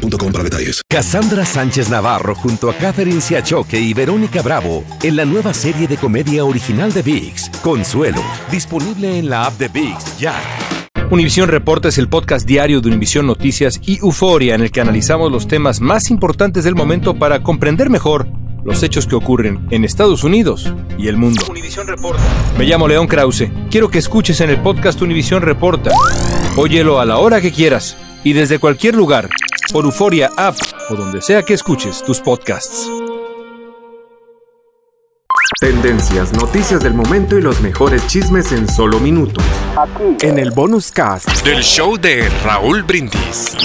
boostmobile para detalles. Cassandra Sánchez Navarro junto a Catherine Siachoque y Verónica Bravo en la nueva serie de comedia original de VIX, Consuelo, disponible en la app de VIX ya. Univisión Reporta es el podcast diario de Univisión Noticias y Euforia en el que analizamos los temas más importantes del momento para comprender mejor los hechos que ocurren en Estados Unidos y el mundo. Reporta. Me llamo León Krause. Quiero que escuches en el podcast Univisión Reporta. Óyelo a la hora que quieras y desde cualquier lugar por Euforia App o donde sea que escuches tus podcasts. Tendencias, noticias del momento y los mejores chismes en solo minutos. Aquí. En el bonus cast del show de Raúl Brindis.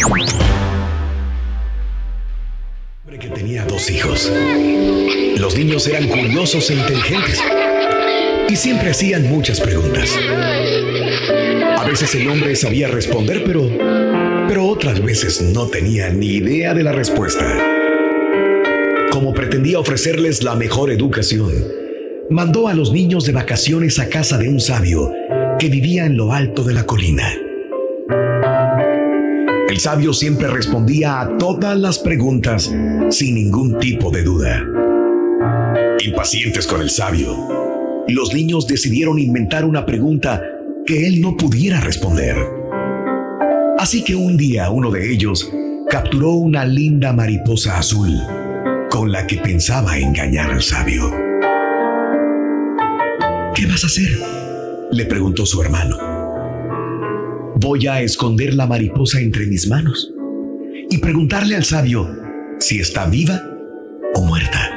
que tenía dos hijos. Los niños eran curiosos e inteligentes y siempre hacían muchas preguntas. A veces el hombre sabía responder, pero pero otras veces no tenía ni idea de la respuesta. Como pretendía ofrecerles la mejor educación, mandó a los niños de vacaciones a casa de un sabio que vivía en lo alto de la colina. El sabio siempre respondía a todas las preguntas sin ningún tipo de duda. Impacientes con el sabio, los niños decidieron inventar una pregunta que él no pudiera responder. Así que un día uno de ellos capturó una linda mariposa azul con la que pensaba engañar al sabio. ¿Qué vas a hacer? le preguntó su hermano. Voy a esconder la mariposa entre mis manos y preguntarle al sabio si está viva o muerta.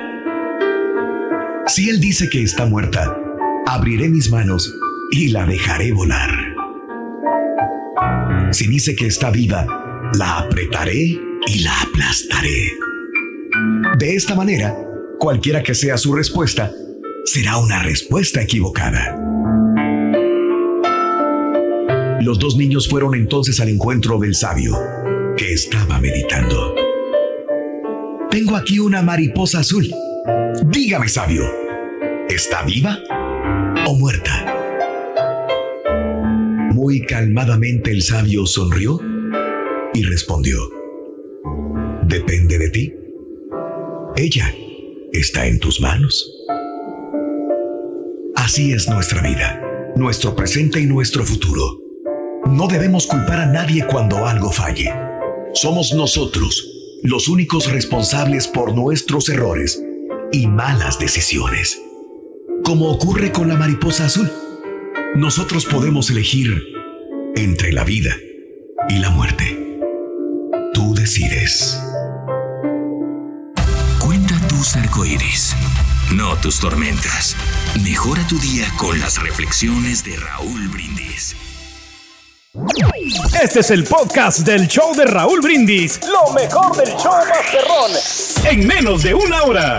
Si él dice que está muerta, abriré mis manos y la dejaré volar. Si dice que está viva, la apretaré y la aplastaré. De esta manera, cualquiera que sea su respuesta, será una respuesta equivocada. Los dos niños fueron entonces al encuentro del sabio, que estaba meditando. Tengo aquí una mariposa azul. Dígame, sabio, ¿está viva o muerta? Muy calmadamente el sabio sonrió y respondió, Depende de ti. Ella está en tus manos. Así es nuestra vida, nuestro presente y nuestro futuro. No debemos culpar a nadie cuando algo falle. Somos nosotros los únicos responsables por nuestros errores y malas decisiones. Como ocurre con la mariposa azul nosotros podemos elegir entre la vida y la muerte. Tú decides. Cuenta tus arcoíris, no tus tormentas. Mejora tu día con las reflexiones de Raúl Brindis. Este es el podcast del show de Raúl Brindis. Lo mejor del show Masterrón. En menos de una hora.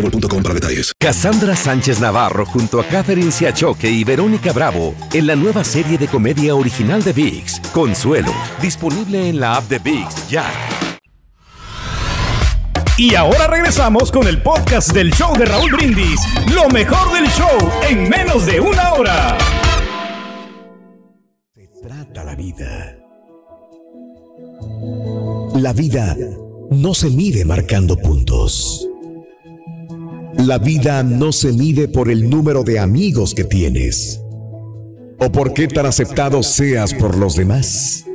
boostmobile.com para detalles. Cassandra Sánchez Navarro junto a Catherine Siachoque y Verónica Bravo en la nueva serie de comedia original de VIX, Consuelo, disponible en la app de VIX ya. Y ahora regresamos con el podcast del show de Raúl Brindis, lo mejor del show en menos de una hora. Se trata la vida. La vida no se mide marcando puntos. La vida no se mide por el número de amigos que tienes o por qué tan aceptado seas por los demás.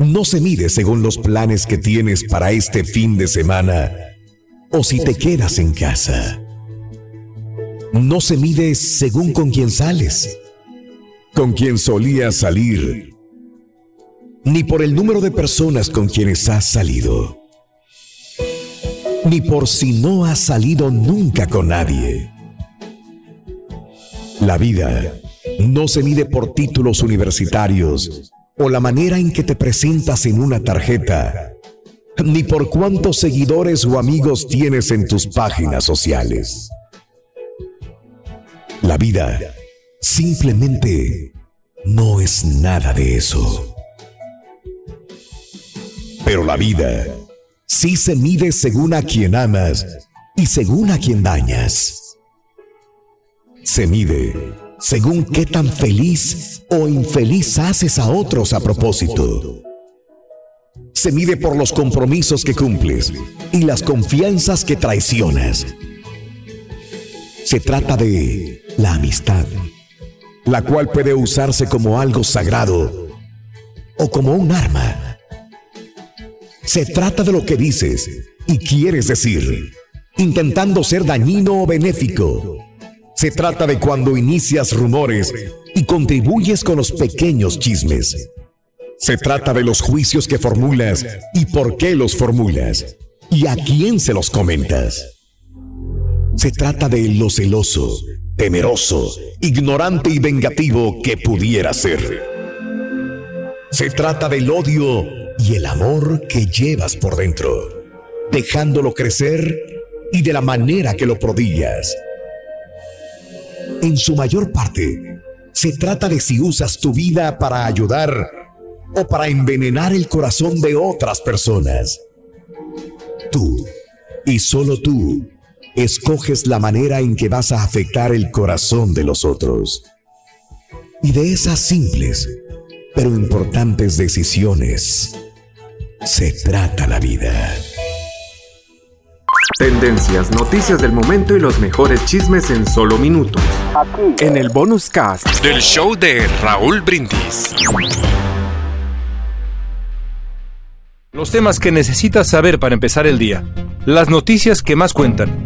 No se mide según los planes que tienes para este fin de semana o si te quedas en casa. No se mide según con quién sales, con quién solías salir, ni por el número de personas con quienes has salido, ni por si no has salido nunca con nadie. La vida no se mide por títulos universitarios o la manera en que te presentas en una tarjeta, ni por cuántos seguidores o amigos tienes en tus páginas sociales. La vida simplemente no es nada de eso. Pero la vida sí se mide según a quien amas y según a quien dañas. Se mide según qué tan feliz o infeliz haces a otros a propósito. Se mide por los compromisos que cumples y las confianzas que traicionas. Se trata de la amistad, la cual puede usarse como algo sagrado o como un arma. Se trata de lo que dices y quieres decir, intentando ser dañino o benéfico se trata de cuando inicias rumores y contribuyes con los pequeños chismes. Se trata de los juicios que formulas y por qué los formulas y a quién se los comentas. Se trata de lo celoso, temeroso, ignorante y vengativo que pudiera ser. Se trata del odio y el amor que llevas por dentro, dejándolo crecer y de la manera que lo prodigas en su mayor parte, se trata de si usas tu vida para ayudar o para envenenar el corazón de otras personas. Tú, y solo tú, escoges la manera en que vas a afectar el corazón de los otros. Y de esas simples, pero importantes decisiones, se trata la vida. Tendencias, noticias del momento y los mejores chismes en solo minutos. Aquí. En el bonus cast del show de Raúl Brindis. Los temas que necesitas saber para empezar el día. Las noticias que más cuentan.